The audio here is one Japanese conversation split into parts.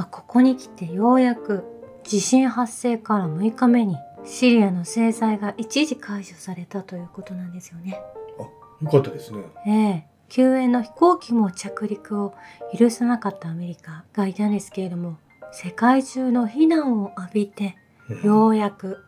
まあ、ここに来てようやく地震発生から6日目にシリアの制裁が一時解除されたということなんですよね。よかったですね。ええ救援の飛行機も着陸を許さなかったアメリカがいたんですけれども世界中の非難を浴びてうんようやく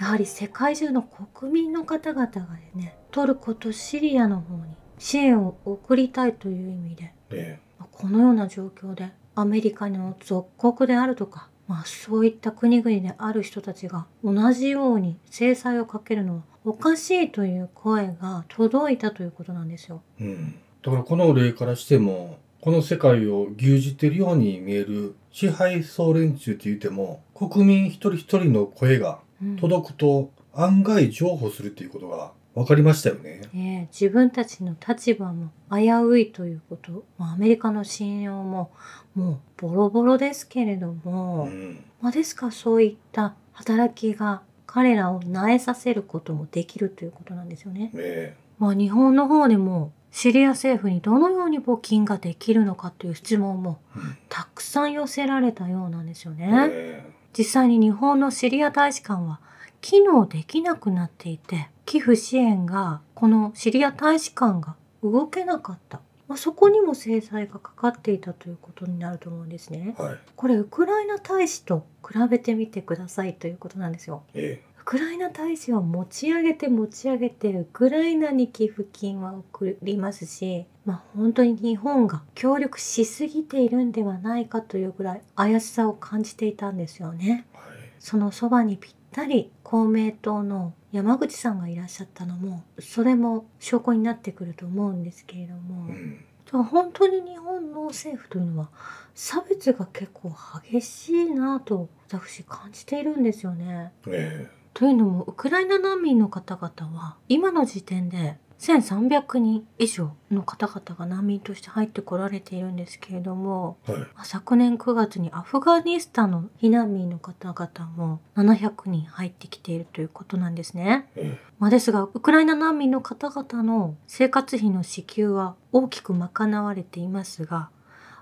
あやはり世界中の国民の方々がねトルコとシリアの方に支援を送りたいという意味でーねまあこのような状況でアメリカの属国であるとか、まあ、そういった国々である人たちが同じように制裁をかけるのはおかしいという声が届いたということなんですよ。うん。だからこの例からしても、この世界を牛耳ってるように見える支配層連中って言っても、国民一人一人の声がうん届くと案外譲歩するっていうことが分かりましたよね。ええ自分たちの立場も危ういということ、まあ、アメリカの信用ももうボロボロですけれどうも、ん。まあ、ですからそういった働きが彼らを萎えさせることもできるということなんですよね。ねまあ、日本の方でもシリア政府にどのように募金ができるのかという質問もうんたくさん寄せられたようなんですよね。ね実際に日本のシリア大使館は機能できなくなっていて寄付支援がこのシリア大使館が動けなかった、まあ、そこにも制裁がかかっていたということになると思うんですね。はい。これウクライナ大使と比べてみてくださいということなんですよ。えウクライナ大使は持ち上げて持ち上げてウクライナに寄付金は送りますし、まあ、本当に日本が協力しすぎているんではないかというぐらい怪しさを感じていたんですよね。はい。そのそばにぴったり公明党の山口さんがいらっしゃったのもそれも証拠になってくると思うんですけれども、うん。じゃあ本当に日本の政府というのは差別が結構激しいなと私感じているんですよね。ねというのもウクライナ難民の方々は今の時点で1300人以上の方々が難民として入ってこられているんですけれどもはい。まあ昨年9月にアフガニスタンの避難民の方々も700人入ってきているということなんですね。えまあ、ですがウクライナ難民の方々の生活費の支給は大きく賄われていますが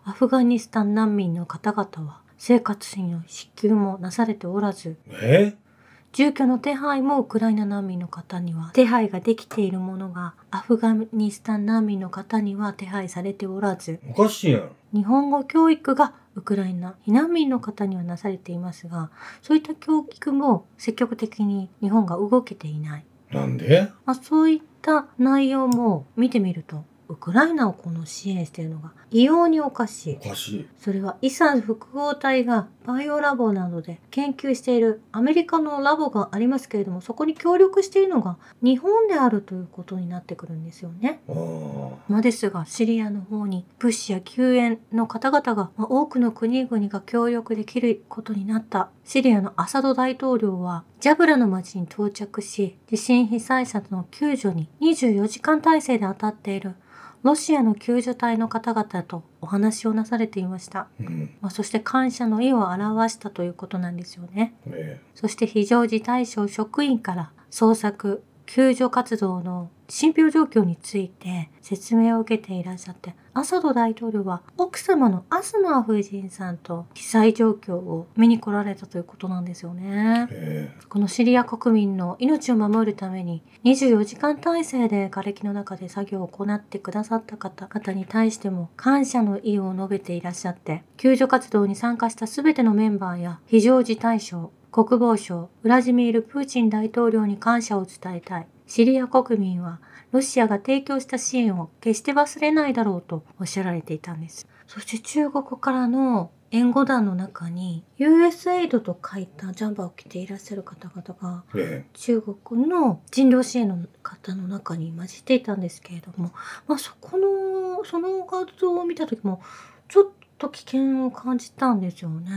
アフガニスタン難民の方々は生活費の支給もなされておらずえ。ね住居の手配もウクライナ難民の方には手配ができているものがアフガニスタン難民の方には手配されておらずおかしいやん。日本語教育がウクライナ避難民の方にはなされていますがそういった教育も積極的に日本が動けていない、なんで？まあ、そういった内容も見てみるとウクライナをこの支援しているのが異様におかしいおかしい。それはイサン複合体がバイオラボなどで研究しているアメリカのラボがありますけれどもそこに協力しているのが日本であるということになってくるんですよね。まあ、ですがシリアの方に物資や救援の方々が、まあ多くの国々が協力できることになったシリアのアサド大統領はジャブラの町に到着し地震被災者の救助に24時間体制で当たっているロシアの救助隊の方々とお話をなされていました。うん。まあ、そして感謝の意を表したということなんですよね。ねそして非常事態省職員から捜索、救助活動の信憑状況について説明を受けていらっしゃって、アサド大統領は奥様のアスマー夫人さんと被災状況を見に来られたということなんですよね。このシリア国民の命を守るために24時間体制で瓦礫の中で作業を行ってくださった方々に対しても感謝の意を述べていらっしゃって救助活動に参加した全てのメンバーや非常事態省国防省ウラジミール・プーチン大統領に感謝を伝えたいシリア国民はロシアが提供した支援を決して忘れないだろうとおっしゃられていたんですそして中国からの援護団の中に USAID と書いたジャンバーを着ていらっしゃる方々がね中国の人道支援の方の中に混じっていたんですけれども、まあ、そこのその画像を見た時もちょっと危険を感じたんですよね。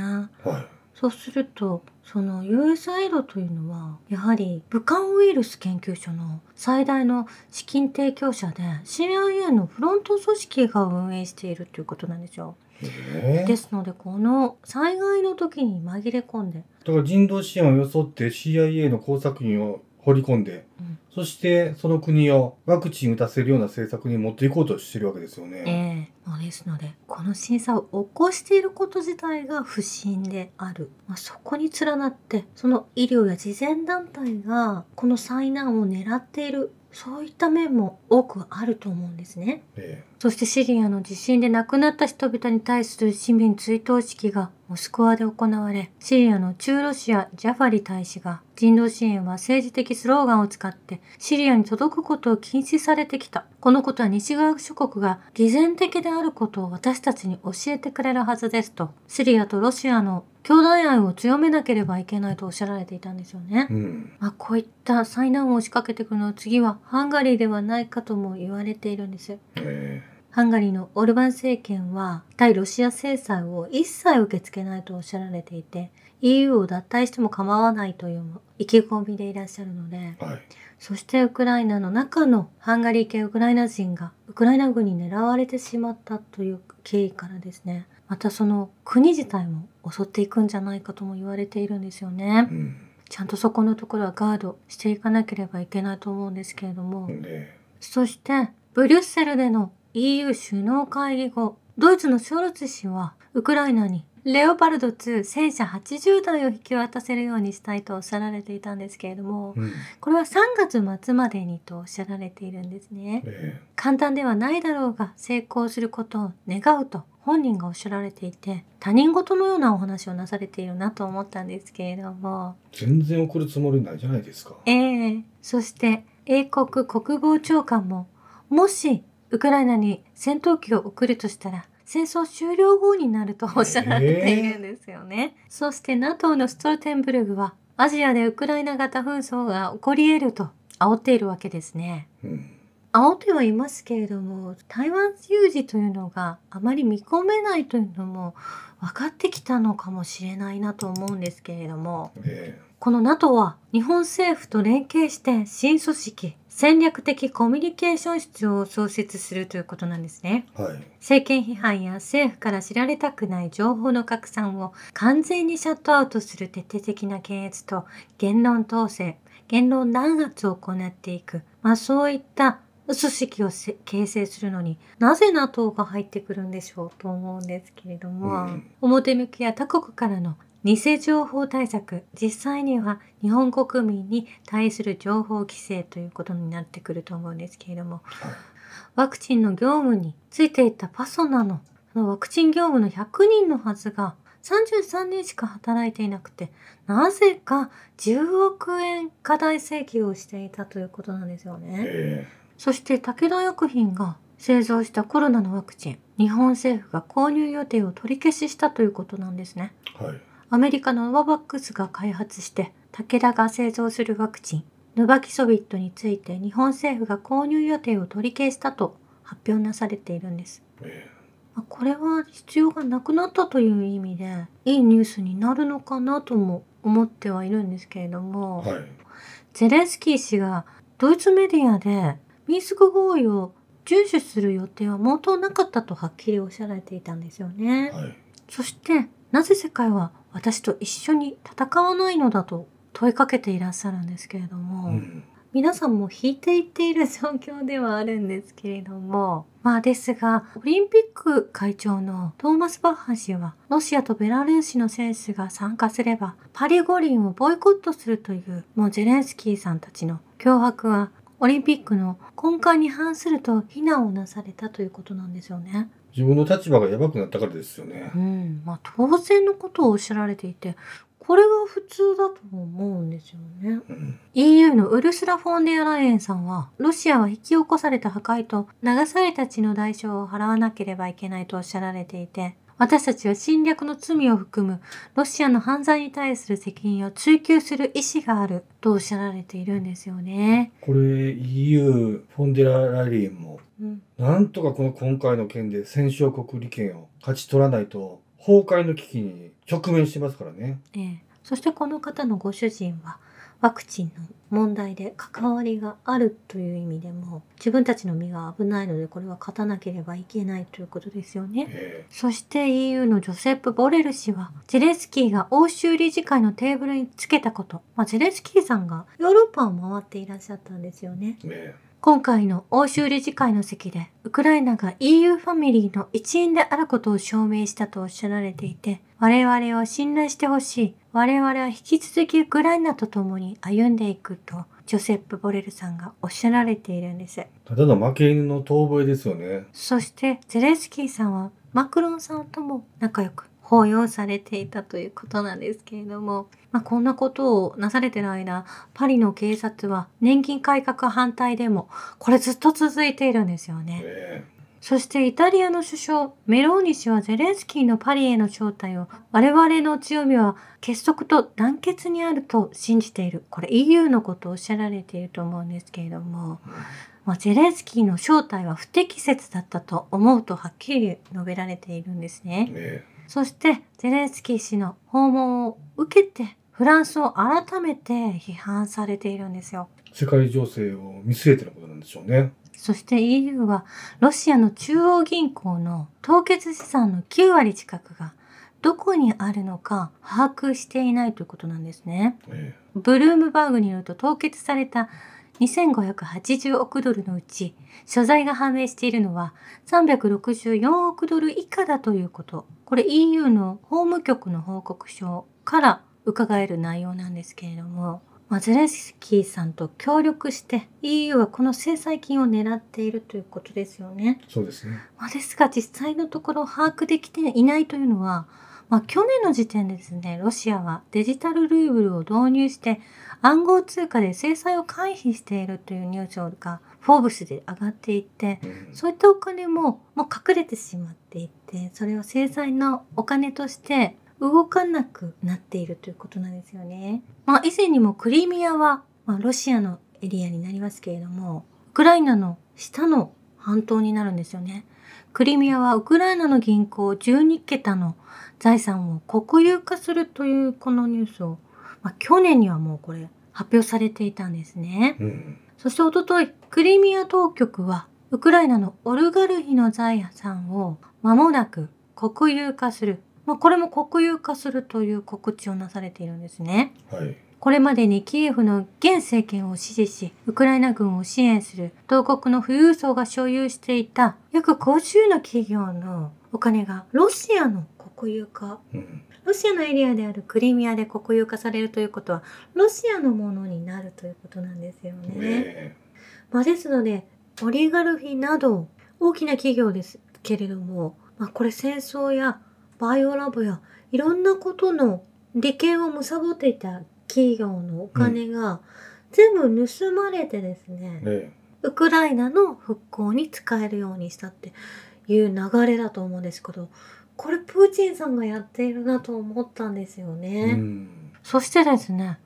はい。そうするとその USAID というのはやはり武漢ウイルス研究所の最大の資金提供者で CIA のフロント組織が運営しているということなんですよ。えですのでこの災害の時に紛れ込んでだから人道支援を装って CIA の工作員を放り込んで、うんそしてその国をワクチン打たせるような政策に持っていこうとしてるわけですよえね。えもうですのでこの審査を起こしていること自体が不審である、まあ、そこに連なってその医療や慈善団体がこの災難を狙っているそういった面も多くあると思うんですね。えそしてシリアの地震で亡くなった人々に対する市民追悼式がモスクワで行われ、シリアの中ロシアジャファリ大使が人道支援は政治的スローガンを使ってシリアに届くことを禁止されてきた。このことは西側諸国が偽善的であることを私たちに教えてくれるはずですと、シリアとロシアの兄弟愛を強めなければいけないとおっしゃられていたんですよねえ。うん。まあ、こういった災難を仕掛けてくるの次はハンガリーではないかとも言われているんです。えハンガリーのオルバン政権は対ロシア制裁を一切受け付けないとおっしゃられていて EU を脱退しても構わないという意気込みでいらっしゃるのでえはい。そしてウクライナの中のハンガリー系ウクライナ人がウクライナ軍に狙われてしまったという経緯からですねまたその国自体も襲っていくんじゃないかとも言われているんですよねうん。ちゃんとそこのところはガードしていかなければいけないと思うんですけれども、えそして、ブリュッセルでの EU 首脳会議後、ドイツのショルツ氏は、ウクライナにレオパルド2戦車80台を引き渡せるようにしたいとおっしゃられていたんですけれどもえ、うん。これは3月末までにとおっしゃられているんですね。え簡単ではないだろうが成功することを願うと本人がおっしゃられていて、他人事のようなお話をなされているなと思ったんですけれども、え全然送るつもりないじゃないですか。ええそして英国国防長官ももしウクライナに戦闘機を送るとしたら戦争終了後になるとおっしゃられているんですよね。そして NATO のストルテンブルグはアジアでウクライナ型紛争が起こり得ると煽っているわけですね。うん。煽ってはいますけれども台湾有事というのがあまり見込めないというのも分かってきたのかもしれないなと思うんですけれどもえこの NATO は日本政府と連携して新組織戦略的コミュニケーション室を創設するということなんですね。えはい。政権批判や政府から知られたくない情報の拡散を完全にシャットアウトする徹底的な検閲と言論統制、言論弾圧を行っていく。まあそういった組織をせ形成するのになぜ NATO が入ってくるんでしょうと思うんですけれども、うん表向きや他国からの偽情報対策実際には日本国民に対する情報規制ということになってくると思うんですけれどもはい。ワクチンの業務についていたパソナのワクチン業務の100人のはずが33人しか働いていなくてなぜか10億円過大請求をしていたということなんですよね。えそして武田薬品が製造したコロナのワクチン日本政府が購入予定を取り消ししたということなんですね。えはい。アメリカのノババックスが開発して武田が製造するワクチンヌバキソビットについて日本政府が購入予定を取り消したと発表なされているんです。えまあこれは必要がなくなったという意味でいいニュースになるのかなとも思ってはいるんですけれども、えはい。ゼレンスキー氏がドイツメディアでミンスク合意を遵守する予定は毛頭なかったとはっきりおっしゃられていたんですよね。はい。そしてなぜ世界は私と一緒に戦わないのだと問いかけていらっしゃるんですけれども、うん。皆さんも引いていっている状況ではあるんですけれどもまあですがオリンピック会長のトーマス・バッハ氏はロシアとベラルーシの選手が参加すればパリ五輪をボイコットするというもうゼレンスキーさんたちの脅迫はオリンピックの根幹に反すると非難をなされたということなんですよね。自分の立場がやばくなったからですよねう。ん、まあ当然のことをおっしゃられていてこれが普通だと思うんですよね。うん。EU のウルスラ・フォンデアライエンさんは、ロシアは引き起こされた破壊と流された血の代償を払わなければいけないとおっしゃられていて、私たちは侵略の罪を含むロシアの犯罪に対する責任を追及する意思があるとおっしゃられているんですよね。これ EU フォンデララリエンもうん、なんとかこの今回の件で戦勝国利権を勝ち取らないと崩壊の危機に直面してますからね。ええそしてこの方のご主人は、ワクチンの問題で関わりがあるという意味でも自分たちの身が危ないのでこれは勝たなければいけないということですよね。えそして EU のジョセップ・ボレル氏はゼレンスキーが欧州理事会のテーブルにつけたこと、まあ、ゼレンスキーさんがヨーロッパを回っていらっしゃったんですよね。ええ今回の欧州理事会の席で、ウクライナが EU ファミリーの一員であることを証明したとおっしゃられていて、我々を信頼してほしい。我々は引き続きウクライナと共に歩んでいくと、ジョセップ・ボレルさんがおっしゃられているんです。ただの負け犬の遠吠えですよね。そして、ゼレンスキーさんはマクロンさんとも仲良く抱擁されていたということなんですけれども、まあ、こんなことをなされてる間、パリの警察は年金改革反対でも、これずっと続いているんですよね。えそしてイタリアの首相メローニ氏はゼレンスキーのパリへの招待を我々の強みは結束と団結にあると信じている。これ EU のことをおっしゃられていると思うんですけれども、まあ、ゼレンスキーの招待は不適切だったと思うとはっきり述べられているんですえね。えそしてゼレンスキー氏の訪問を受けてフランスを改めて批判されているんですよ。え世界情勢を見据えてのことなんでしょうね。そして EU はロシアの中央銀行の凍結資産の9割近くがどこにあるのか把握していないということなんですね。えブルームバーグによると凍結された2580億ドルのうち所在が判明しているのは364億ドル以下だということ。これ EU の法務局の報告書から伺える内容なんですけれども、まあ、ゼレンスキーさんと協力して EU はこの制裁金を狙っているということですよね。えそうですね。まあ、ですが実際のところ把握できていないというのは、まあ、去年の時点でですね、ロシアはデジタルルーブルを導入して暗号通貨で制裁を回避しているというニュースがフォーブスで上がっていって、うんそういったお金ももう隠れてしまっていて、それを制裁のお金として動かなくなっているということなんですよね。まあ以前にもクリミアは、まあ、ロシアのエリアになりますけれども、ウクライナの下の半島になるんですよね。クリミアはウクライナの銀行12桁の財産を国有化するというこのニュースを、まあ、去年にはもうこれ発表されていたんですね。うん。そしておととい、クリミア当局は、ウクライナのオルガルヒの財産を間もなく国有化する。まあ、これも国有化するという告知をなされているんですね。はい。これまでにキエフの現政権を支持し、ウクライナ軍を支援する同国の富裕層が所有していた約50の企業のお金がロシアの国有化うん。ロシアのエリアであるクリミアで国有化されるということは、ロシアのものになるということなんですよね。え。まあ、ですので、オリガルフィなど大きな企業ですけれども、まあ、これ戦争やバイオラボやいろんなことの利権を貪っていた企業のお金が全部盗まれてですね、ええ。ウクライナの復興に使えるようにしたっていう流れだと思うんですけど、これプーチンさんがやっているなと思ったんですよえね。うん。そしてですね、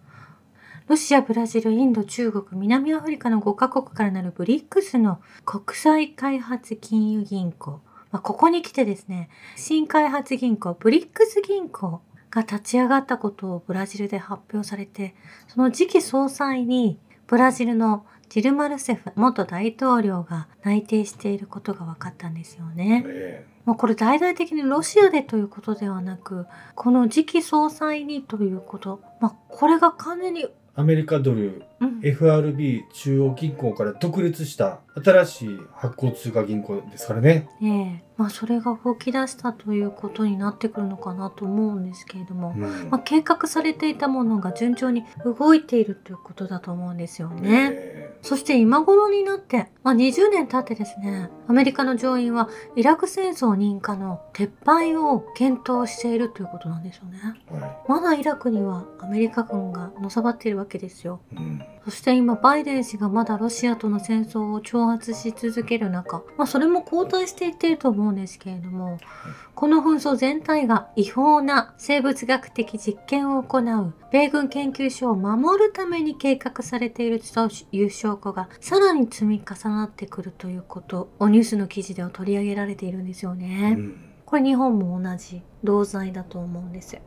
ロシア、ブラジル、インド、中国、南アフリカの5カ国からなるブリックスの国際開発金融銀行。まあ、ここに来てですね、新開発銀行、ブリックス銀行が立ち上がったことをブラジルで発表されて、その次期総裁にブラジルのジルマルセフ元大統領が内定していることが分かったんですよね。えまあ、これ大々的にロシアでということではなく、この次期総裁にということ、まあ、これが完全に、えアメリカドル。うん、FRB 中央銀行から独立した新しい発行通貨銀行ですからね。ええまあ、それが動き出したということになってくるのかなと思うんですけれども、うんまあ、計画されていたものが順調に動いているということだと思うんですよね。えそして今頃になって、まあ、20年経ってですね、アメリカの上院はイラク戦争認可の撤廃を検討しているということなんですよね。えはまだイラクにはアメリカ軍がのさばっているわけですよ。い。うん。そして今バイデン氏がまだロシアとの戦争を挑発し続ける中、まあそれも後退していっていると思うんですけれども、この紛争全体が違法な生物学的実験を行う米軍研究所を守るために計画されているという証拠がさらに積み重なってくるということをニュースの記事では取り上げられているんですようね。ん。これ日本も同じ同罪だと思うんですよ。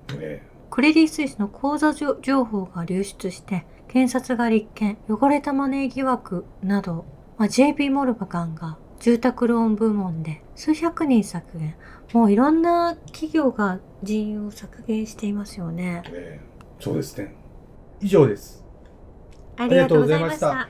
えクレディ・スイスの口座情報が流出して、検察が立件、汚れたマネー疑惑など、まあ、JP モルバガンが住宅ローン部門で数百人削減。もういろんな企業が人員を削減していますよね。えーそうですね。以上です。ありがとうございました。